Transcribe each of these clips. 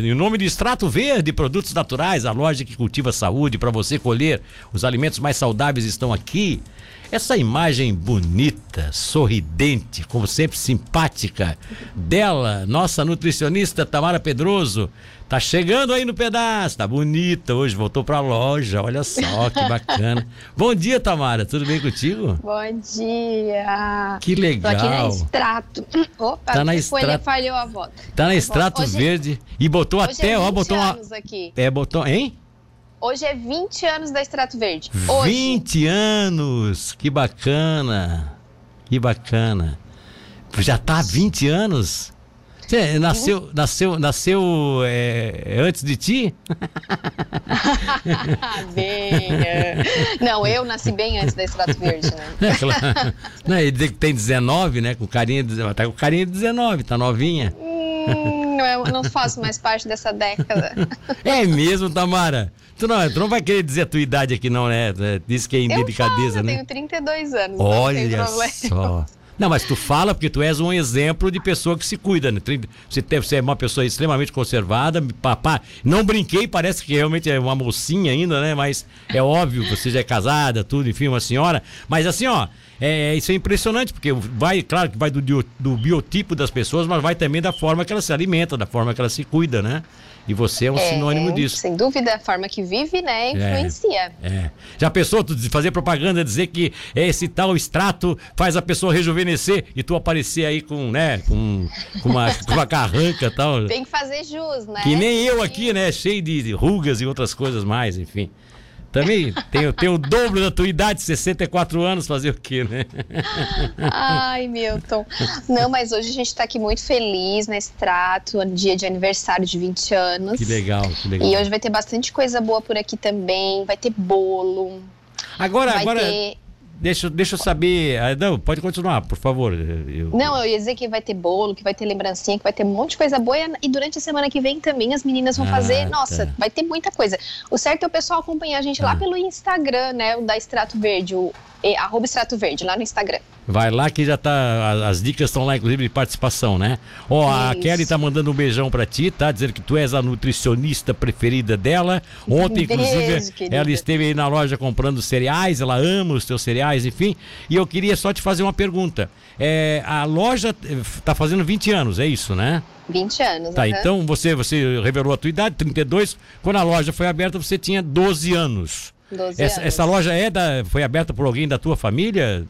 Em nome de Extrato Verde, produtos naturais, a loja que cultiva saúde para você colher os alimentos mais saudáveis estão aqui. Essa imagem bonita, sorridente, como sempre simpática dela, nossa nutricionista Tamara Pedroso, tá chegando aí no pedaço, tá bonita hoje, voltou pra loja, olha só que bacana. Bom dia, Tamara, tudo bem contigo? Bom dia. Que legal. Tô aqui na Extrato. Opa, Tá na Extrato. falhou a volta. Tá na Extrato Hoje- Verde e botou Hoje até, é 20 ó, botou uma aqui. é, botou, hein? Hoje é 20 anos da Extrato Verde. Hoje. 20 anos! Que bacana! Que bacana! Já tá há 20 anos? Você nasceu, nasceu, nasceu é, antes de ti? bem. é. Não, eu nasci bem antes da Extrato Verde, né? É, claro. Não, ele tem 19, né? Com carinha, de- tá com carinha de 19, tá novinha. Hum, não, eu não faço mais parte dessa década. É mesmo, Tamara? Tu não, tu não vai querer dizer a tua idade aqui, não, né? Diz que é Eu indelicadeza, eu né? tenho 32 anos. Olha problema. só. Não, mas tu fala porque tu és um exemplo de pessoa que se cuida, né? Você, você é uma pessoa extremamente conservada, papá. Não brinquei, parece que realmente é uma mocinha ainda, né? Mas é óbvio, você já é casada, tudo, enfim, uma senhora. Mas assim, ó, é, isso é impressionante, porque vai, claro que vai do, do biotipo das pessoas, mas vai também da forma que ela se alimenta, da forma que ela se cuida, né? E você é um É, sinônimo disso. Sem dúvida, a forma que vive, né, influencia. É. Já pensou tu fazer propaganda, dizer que esse tal extrato faz a pessoa rejuvenescer e tu aparecer aí com, né, com, com uma, com uma carranca e tal. Tem que fazer jus, né? Que nem eu aqui, né? Cheio de de rugas e outras coisas mais, enfim. Também tenho, tenho o dobro da tua idade, 64 anos, fazer o quê, né? Ai, Milton. Não, mas hoje a gente tá aqui muito feliz na Extrato, dia de aniversário de 20 anos. Que legal, que legal. E hoje vai ter bastante coisa boa por aqui também. Vai ter bolo, Agora, vai agora, ter. Deixa, deixa eu saber. ah, Não, pode continuar, por favor. Eu- Não, eu ia dizer que vai ter bolo, que vai ter lembrancinha, que vai ter um monte de coisa boa. E durante a semana que vem também as meninas vão Ah, fazer. Nossa, tá. vai ter muita coisa. O certo é o pessoal acompanhar a gente Ah. lá pelo Instagram, né? O da Extrato Verde, o e, arroba Extrato Verde, lá no Instagram. Vai lá que já tá. a- As dicas estão lá, inclusive, de participação, né? Ó, a Isso. Kelly tá mandando um beijão pra ti, tá? Dizendo que tu és a nutricionista preferida dela. Ontem, Beijo, inclusive, querida. ela esteve aí na loja comprando cereais, ela ama os teus cereais, enfim. E eu queria só te fazer uma pergunta. É, a loja eh, tá fazendo 20 anos, é isso, né? 20 anos. Tá, aham. então você, você revelou a tua idade, 32. Quando a loja foi aberta, você tinha 12 anos. 12 Essa, essa loja é da, foi aberta por alguém da tua família?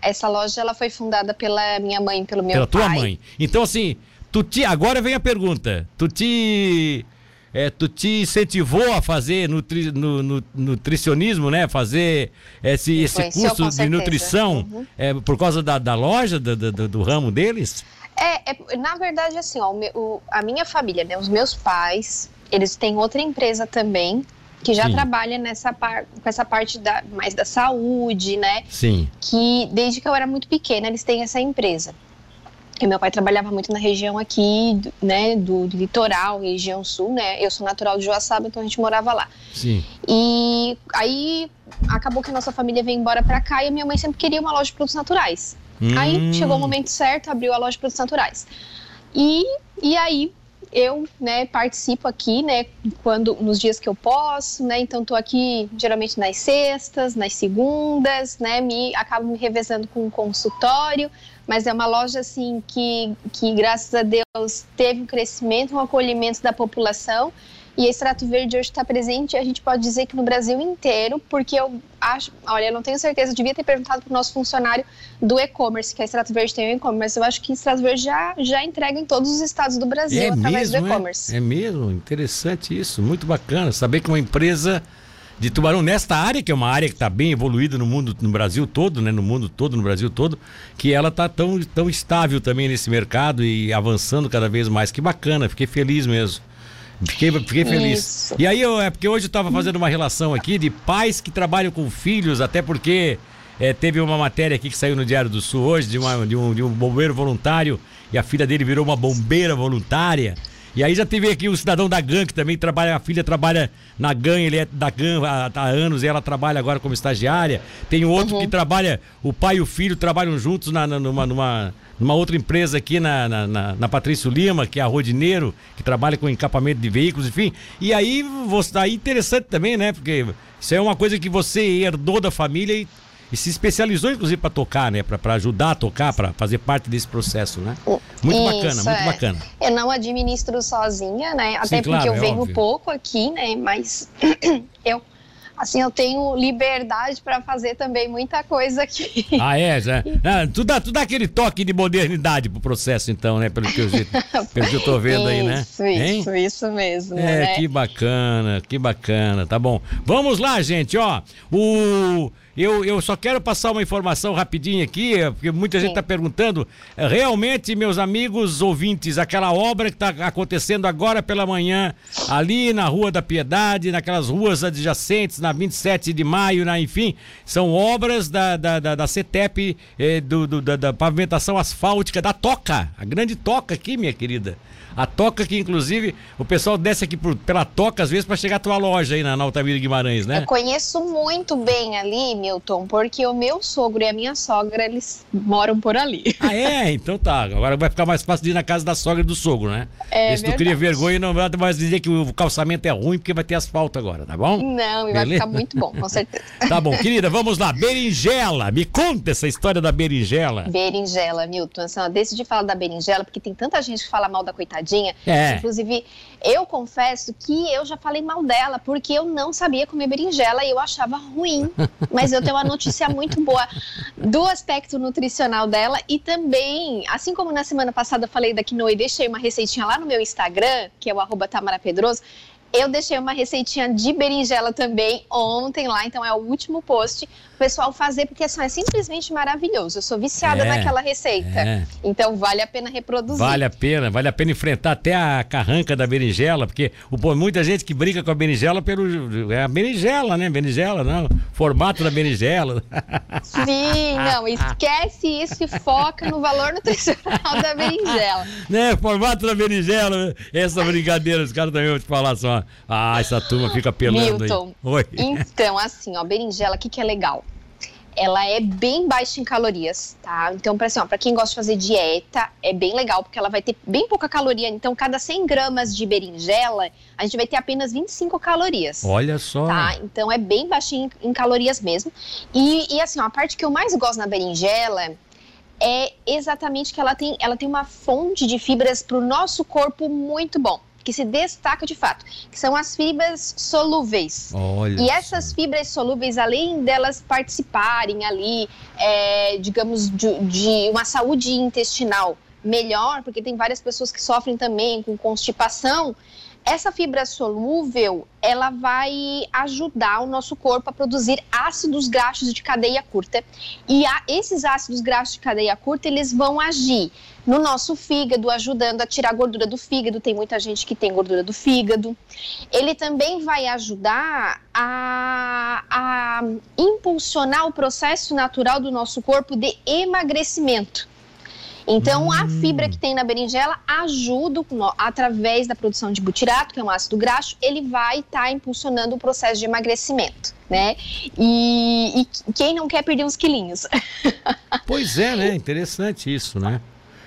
Essa loja ela foi fundada pela minha mãe, pelo meu pela pai. tua mãe. Então, assim, tu te, agora vem a pergunta. Tu te. é, tu te incentivou a fazer nutri, no, no- nutricionismo, né? Fazer esse, esse curso de nutrição Uhum. é, por causa da, da loja, do, do- do ramo deles? É, é, na verdade, assim, ó, o- a minha família, né, os meus pais, eles têm outra empresa também que já Sim. trabalha nessa par, com essa parte da, mais da saúde, né? Sim. Que desde que eu era muito pequena eles têm essa empresa. E meu pai trabalhava muito na região aqui, né, do, do litoral, região sul, né? Eu sou natural de Joaçaba, então a gente morava lá. Sim. E aí acabou que a nossa família veio embora pra cá e a minha mãe sempre queria uma loja de produtos naturais. Aí Hum, chegou o momento certo, abriu a loja de produtos naturais. E, e aí eu, né, participo aqui, né, quando nos dias que eu posso, né? Então tô aqui geralmente nas sextas, nas segundas, né? Me acabo me revezando com o consultório, mas é uma loja assim que que graças a Deus teve um crescimento, um acolhimento da população. E a Extrato Verde hoje está presente, a gente pode dizer que no Brasil inteiro, porque eu acho, olha, eu não tenho certeza, eu devia ter perguntado para o nosso funcionário do e-commerce, que a Extrato Verde tem o e-commerce, eu acho que a Extrato Verde já, já entrega em todos os estados do Brasil É através mesmo, do e-commerce. é, é mesmo, interessante isso, muito bacana. Saber que uma empresa de tubarão nesta área, que é uma área que está bem evoluída no mundo, no Brasil todo, né? No mundo todo, no Brasil todo, que ela está tão, tão estável também nesse mercado e avançando cada vez mais. Que bacana, fiquei feliz mesmo. Fiquei, fiquei feliz. Isso. E aí, eu, é porque hoje eu estava fazendo uma relação aqui de pais que trabalham com filhos, até porque é, teve uma matéria aqui que saiu no Diário do Sul hoje de, uma- de um, de um bombeiro voluntário e a filha dele virou uma bombeira voluntária. E aí já teve aqui o cidadão da GAN, que também trabalha, a filha trabalha na GAN, ele é da GAN há, há anos e ela trabalha agora como estagiária. Tem outro que trabalha, o pai e o filho trabalham juntos na, na- numa, numa, numa outra empresa aqui na, na, na, na Patrício Lima, que é a Rodineiro, que trabalha com encapamento de veículos, enfim. E aí, você, aí interessante também, né? Porque isso é uma coisa que você herdou da família e, e se especializou, inclusive, para tocar, né? Para ajudar a tocar, para fazer parte desse processo, né? Muito Isso, bacana, muito é. bacana. Eu não administro sozinha, né? Até Sim, porque claro, eu é venho óbvio. pouco aqui, né? Mas eu, assim, eu tenho liberdade para fazer também muita coisa aqui. Ah, é? Já. Ah, tu, dá, tu dá aquele toque de modernidade pro processo, então, né? Pelo que eu, pelo que eu tô vendo aí, né? Isso, Hein? isso, isso mesmo, É, né? que bacana, que bacana, tá bom. Vamos lá, gente, ó. O. Eu, eu só quero passar uma informação rapidinho aqui, é, porque muita gente Sim. está perguntando. É, Realmente, meus amigos ouvintes, aquela obra que está acontecendo agora pela manhã, ali na Rua da Piedade, naquelas ruas adjacentes, na 27 de maio, na, enfim, são obras da, da, da, da CETEP, eh, do, do- da, da pavimentação asfáltica, da Toca, a grande Toca aqui, minha querida. A Toca que, inclusive, o pessoal desce aqui por- pela Toca, às vezes, para chegar à tua loja aí na, na Altamira Guimarães, né? Eu conheço muito bem ali, Milton, porque o meu sogro e a minha sogra, eles moram por ali. Ah, é? Então tá. Agora vai ficar mais fácil de ir na casa da sogra e do sogro, né? É Se tu cria vergonha, não vai mais dizer que o calçamento é ruim, porque vai ter asfalto agora, tá bom? Não, e vai ficar muito bom, com certeza. Tá bom, querida, vamos lá. Berinjela, me conta essa história da berinjela. Berinjela, Milton. Assim, ó, decidi falar da berinjela porque tem tanta gente que fala mal da coitadinha. É. Inclusive, eu confesso que eu já falei mal dela porque eu não sabia comer berinjela e eu achava ruim. Mas eu tenho uma notícia muito boa do aspecto nutricional dela e também, assim como na semana passada eu falei da quinoa e deixei uma receitinha lá no meu Instagram, que é o arroba Tamara Pedroso, eu deixei uma receitinha de berinjela também ontem lá, então é o último post. O pessoal fazer, porque assim, é simplesmente maravilhoso. Eu sou viciada É, naquela receita. é. Então vale a pena reproduzir. Vale a pena, vale a pena enfrentar até a carranca da berinjela, porque o, muita gente que briga com a berinjela pelo. É a berinjela, né? Berinjela, não. Formato da berinjela. Sim, não, esquece isso e foca no valor nutricional da berinjela. né? Formato da berinjela. Essa brincadeira, os caras também vão te falar só. Ah, essa turma fica pelando Milton, aí. Oi. Então, assim, ó, berinjela, o que, que é legal? Ela é bem baixa em calorias, tá? Então, para assim, ó, pra quem gosta de fazer dieta, é bem legal, porque ela vai ter bem pouca caloria. Então, cada 100 gramas de berinjela, a gente vai ter apenas 25 calorias. Olha só. Tá? Então é bem baixinho em calorias mesmo. E, e, assim, ó, a parte que eu mais gosto na berinjela é exatamente que ela tem, ela tem uma fonte de fibras para o nosso corpo muito bom, que se destaca de fato, que são as fibras solúveis. Olha. E essas fibras solúveis, além delas participarem ali, é, digamos, de, de uma saúde intestinal melhor, porque tem várias pessoas que sofrem também com constipação, essa fibra solúvel, ela vai ajudar o nosso corpo a produzir ácidos graxos de cadeia curta. E a, esses ácidos graxos de cadeia curta, eles vão agir no nosso fígado, ajudando a tirar gordura do fígado. Tem muita gente que tem gordura do fígado. Ele também vai ajudar a, a impulsionar o processo natural do nosso corpo de emagrecimento. Então, a fibra que tem na berinjela ajuda, através da produção de butirato, que é um ácido graxo, ele vai estar impulsionando o processo de emagrecimento, né? E, e quem não quer perder uns quilinhos? Pois é, né? Interessante isso, né?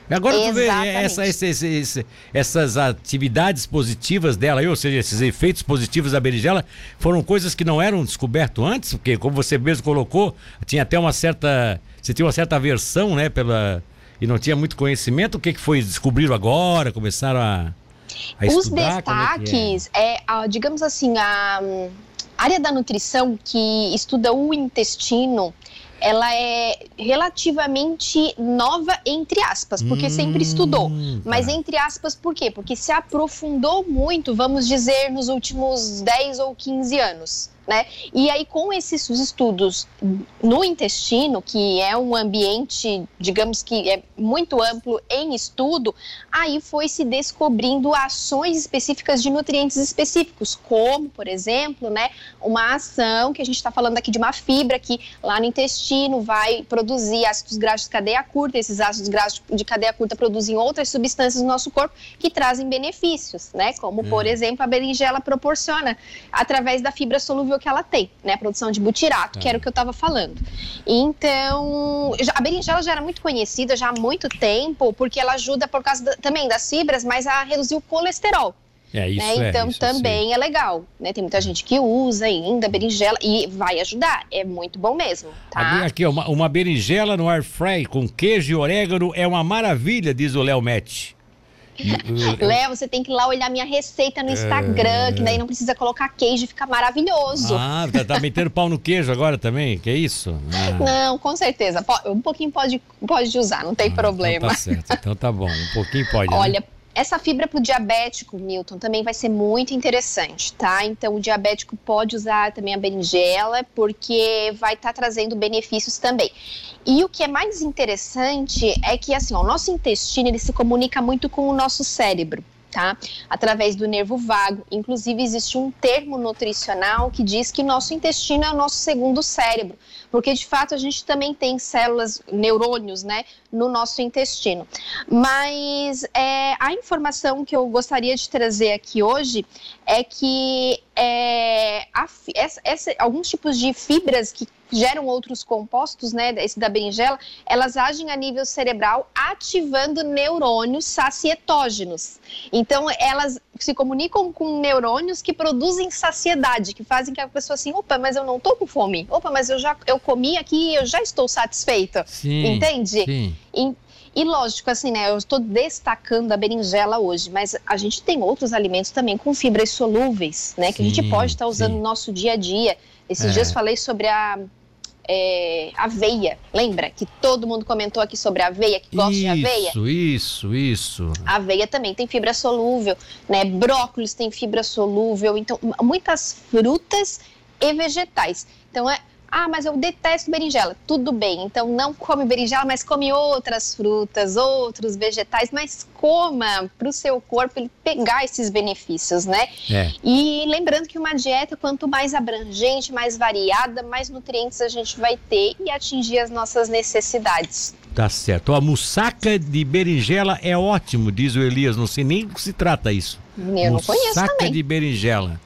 Agora tu vê essa, esse- esse- essas atividades positivas dela, ou seja, esses efeitos positivos da berinjela, foram coisas que não eram descobertas antes, porque como você mesmo colocou, tinha até uma certa. Você tinha uma certa aversão, né? Pela, e não tinha muito conhecimento. O que, que foi? Descobriram agora? Começaram a, a Os estudar? É é? destaques, é, a- digamos assim, a hum, área da nutrição que estuda o intestino, ela é relativamente nova, entre aspas, porque sempre estudou. Hum, tá. Mas entre aspas, por quê? Porque se aprofundou muito, vamos dizer, nos últimos 10 ou 15 anos. Né? E aí, com esses estudos no intestino, que é um ambiente, digamos que é muito amplo em estudo, aí foi se descobrindo ações específicas de nutrientes específicos, como, por exemplo, né, uma ação que a gente está falando aqui de uma fibra que lá no intestino vai produzir ácidos graxos de cadeia curta, esses ácidos graxos de cadeia curta produzem outras substâncias no nosso corpo que trazem benefícios, né, como, por exemplo, a berinjela proporciona através da fibra solúvel que ela tem, né? A produção de butirato, que era o que eu estava falando. Então, a berinjela já era muito conhecida já há muito tempo, porque ela ajuda por causa da, também das fibras, mas a reduzir o colesterol. É, isso né? é, então isso também é legal, né? Tem muita gente que usa ainda berinjela e vai ajudar, é muito bom mesmo, tá? Aqui, uma, uma berinjela no air fry com queijo e orégano é uma maravilha, diz o Léo Met. Léo, você tem que ir lá olhar minha receita no Instagram, é... que daí não precisa colocar queijo, fica maravilhoso. Ah, tá, tá metendo pau no queijo agora também? Que é isso? Ah. Não, com certeza. Um pouquinho pode, pode usar, não tem ah, problema. Então tá certo, então tá bom. Um pouquinho pode. Né? Olha, né? Essa fibra para o diabético, Milton, também vai ser muito interessante, tá? Então, o diabético pode usar também a berinjela, porque vai estar tá trazendo benefícios também. E o que é mais interessante é que, assim, ó, o nosso intestino, ele se comunica muito com o nosso cérebro tá? Através do nervo vago. Inclusive, existe um termo nutricional que diz que nosso intestino é o nosso segundo cérebro, porque de fato a gente também tem células, neurônios, né, no nosso intestino. Mas é, a informação que eu gostaria de trazer aqui hoje é que é, a, essa, essa, alguns tipos de fibras que geram outros compostos, né, esse da berinjela, elas agem a nível cerebral ativando neurônios sacietógenos. Então, elas se comunicam com neurônios que produzem saciedade, que fazem que a pessoa assim, opa, mas eu não tô com fome. Opa, mas eu já eu comi aqui e eu já estou satisfeita. Sim, Entende? Sim. E, e lógico, assim, né? Eu estou destacando a berinjela hoje, mas a gente tem outros alimentos também com fibras solúveis, né? Que sim, a gente pode estar usando sim. no nosso dia a dia. Esses é. dias falei sobre a é, aveia. Lembra que todo mundo comentou aqui sobre a aveia, que gosta isso, de aveia? Isso, isso, isso. A aveia também tem fibra solúvel, né? Brócolis tem fibra solúvel, então muitas frutas e vegetais. Então é ah, mas eu detesto berinjela. Tudo bem, então não come berinjela, mas come outras frutas, outros vegetais, mas coma para o seu corpo ele pegar esses benefícios, né? É. E lembrando que uma dieta, quanto mais abrangente, mais variada, mais nutrientes a gente vai ter e atingir as nossas necessidades. Tá certo. A mussaca de berinjela é ótimo, diz o Elias. Não sei nem o que se trata isso. Eu não conheço também. De berinjela.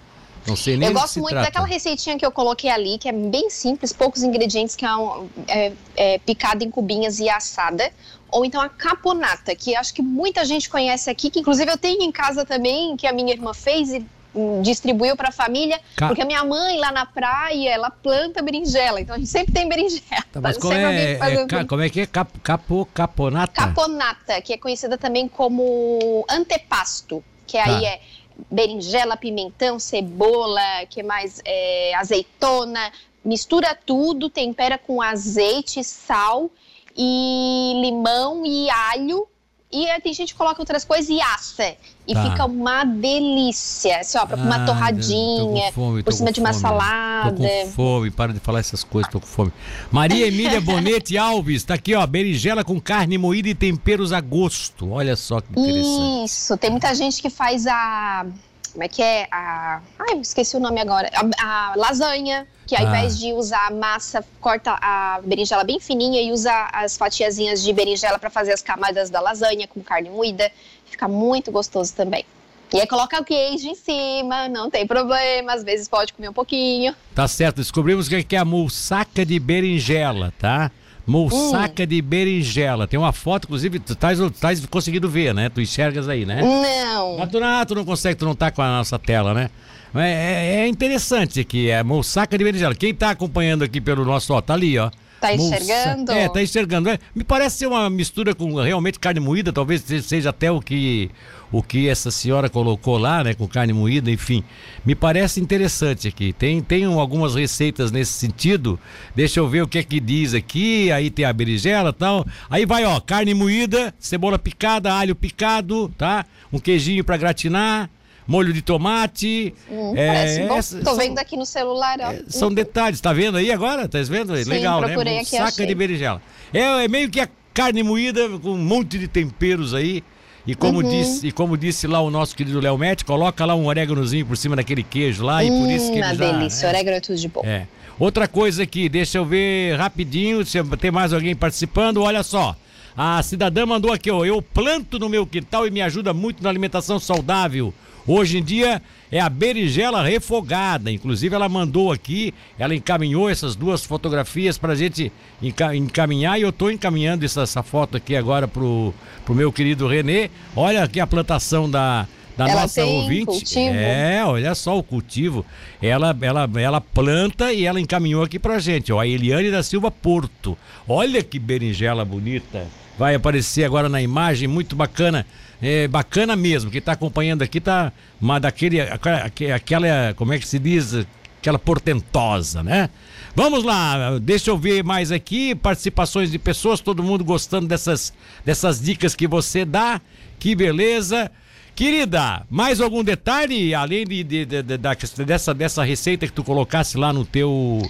Não sei nem Eu gosto muito trata. daquela receitinha que eu coloquei ali, que é bem simples, poucos ingredientes, que é, um, é, é picada em cubinhas e assada. Ou então a caponata, que acho que muita gente conhece aqui, que inclusive eu tenho em casa também, que a minha irmã fez e hum, distribuiu para a família, Ca... porque a minha mãe lá na praia, ela planta berinjela, então a gente sempre tem berinjela. Tá, mas como é, é ca, como é que é? Cap, capo, caponata? Caponata, que é conhecida também como antepasto, que tá. aí é berinjela, pimentão, cebola, que mais? É, azeitona. Mistura tudo, tempera com azeite, sal e limão e alho. E tem gente que coloca outras coisas e assa. E tá. fica uma delícia. Assim, ó, pra ah, uma torradinha, fome, por cima de uma salada. Tô com fome, para de falar essas coisas, tô com fome. Maria Emília Bonete Alves, tá aqui, ó, berinjela com carne moída e temperos a gosto. Olha só que interessante. Isso, tem muita gente que faz a como é que é? A. Ai, esqueci o nome agora. A, a lasanha, que ao ah. invés de usar a massa, corta a berinjela bem fininha e usa as fatiazinhas de berinjela para fazer as camadas da lasanha com carne moída. Fica muito gostoso também. E aí coloca o queijo em cima, não tem problema, às vezes pode comer um pouquinho. Tá certo, descobrimos que é a moussaka de berinjela, tá? Moussaka hum. de berinjela. Tem uma foto, inclusive, tu estás tá conseguindo ver, né? Tu enxergas aí, né? Não. Mas tu não, tu não consegue, tu não tá com a nossa tela, né? É, é, é interessante aqui, é moussaka de berinjela. Quem tá acompanhando aqui pelo nosso, ó, tá ali, ó. Tá enxergando? É, tá enxergando. É, me parece ser uma mistura com realmente carne moída, talvez seja até o que o que essa senhora colocou lá, né, com carne moída, enfim. Me parece interessante aqui. Tem tem algumas receitas nesse sentido. Deixa eu ver o que é que diz aqui. Aí tem a berinjela, tal. Aí vai, ó, carne moída, cebola picada, alho picado, tá? Um queijinho para gratinar molho de tomate. Hum, é. Essa, Tô vendo aqui no celular. Ó. É, são detalhes, tá vendo aí agora? Tá vendo? Sim, Legal, né? Saca achei. de berinjela. É, é meio que a carne moída com um monte de temperos aí. E como, uhum. disse, e como disse lá o nosso querido Léo Mete, coloca lá um oréganozinho por cima daquele queijo lá hum, e por isso que ele uma já... delícia, é, orégano é tudo de bom. É. Outra coisa aqui, deixa eu ver rapidinho, se tem mais alguém participando, olha só. A cidadã mandou aqui, ó. Eu planto no meu quintal e me ajuda muito na alimentação saudável. Hoje em dia é a berinjela refogada. Inclusive, ela mandou aqui, ela encaminhou essas duas fotografias para a gente encaminhar e eu estou encaminhando essa, essa, foto aqui agora pro, pro meu querido Renê. Olha aqui a plantação da, da ela nossa ouvinte. Cultivo. É, olha só o cultivo. Ela, ela, ela planta e ela encaminhou aqui pra gente, ó. A Eliane da Silva Porto. Olha que berinjela bonita. Vai aparecer agora na imagem, muito bacana é, bacana mesmo. Quem está acompanhando aqui tá uma daquele, aquela, como é que se diz? Aquela portentosa, né? Vamos lá, deixa eu ver mais aqui, participações de pessoas, todo mundo gostando dessas, dessas dicas que você dá. Que beleza. Querida, mais algum detalhe além de, de, de, de, dessa, dessa receita que tu colocasse lá no teu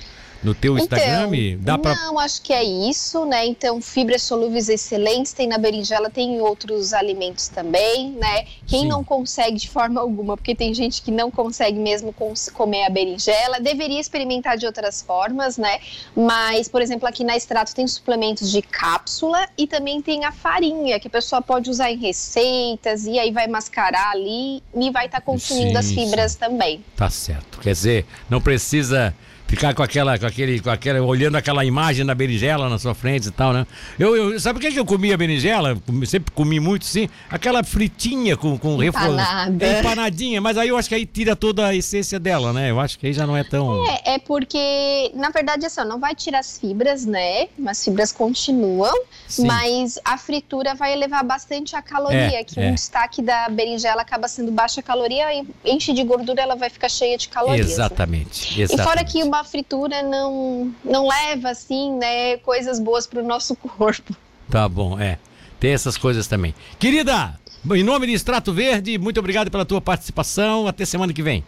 no teu então, Instagram? Dá pra... Não, acho que é isso, né? Então, fibras solúveis excelentes tem na berinjela, tem em outros alimentos também, né? Quem Sim. não consegue de forma alguma, porque tem gente que não consegue mesmo comer a berinjela, deveria experimentar de outras formas, né? Mas, por exemplo, aqui na Extrato tem suplementos de cápsula e também tem a farinha, que a pessoa pode usar em receitas e aí vai mascarar ali e vai estar tá consumindo sim, as fibras sim. também. Tá certo. Quer dizer, não precisa ficar com aquela, com aquele, com aquela, olhando aquela imagem da berinjela na sua frente e tal, né? Eu, eu sabe o que, que eu comia berinjela? Sempre comi muito, sim. Aquela fritinha com, com Empanada. É, empanadinha, mas aí eu acho que aí tira toda a essência dela, né? Eu acho que aí já não é tão. É, é porque, na verdade, assim, não vai tirar as fibras, né? As fibras continuam, sim. mas a fritura vai elevar bastante a caloria, é, que é. um destaque da berinjela acaba sendo baixa caloria, enche de gordura, ela vai ficar cheia de calorias. Exatamente. Né? exatamente. E fora que uma a fritura não, não leva, assim, né, coisas boas para o nosso corpo. Tá bom, é. Tem essas coisas também. Querida, em nome de Extrato Verde, muito obrigado pela tua participação. Até semana que vem.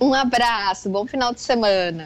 Um abraço, bom final de semana.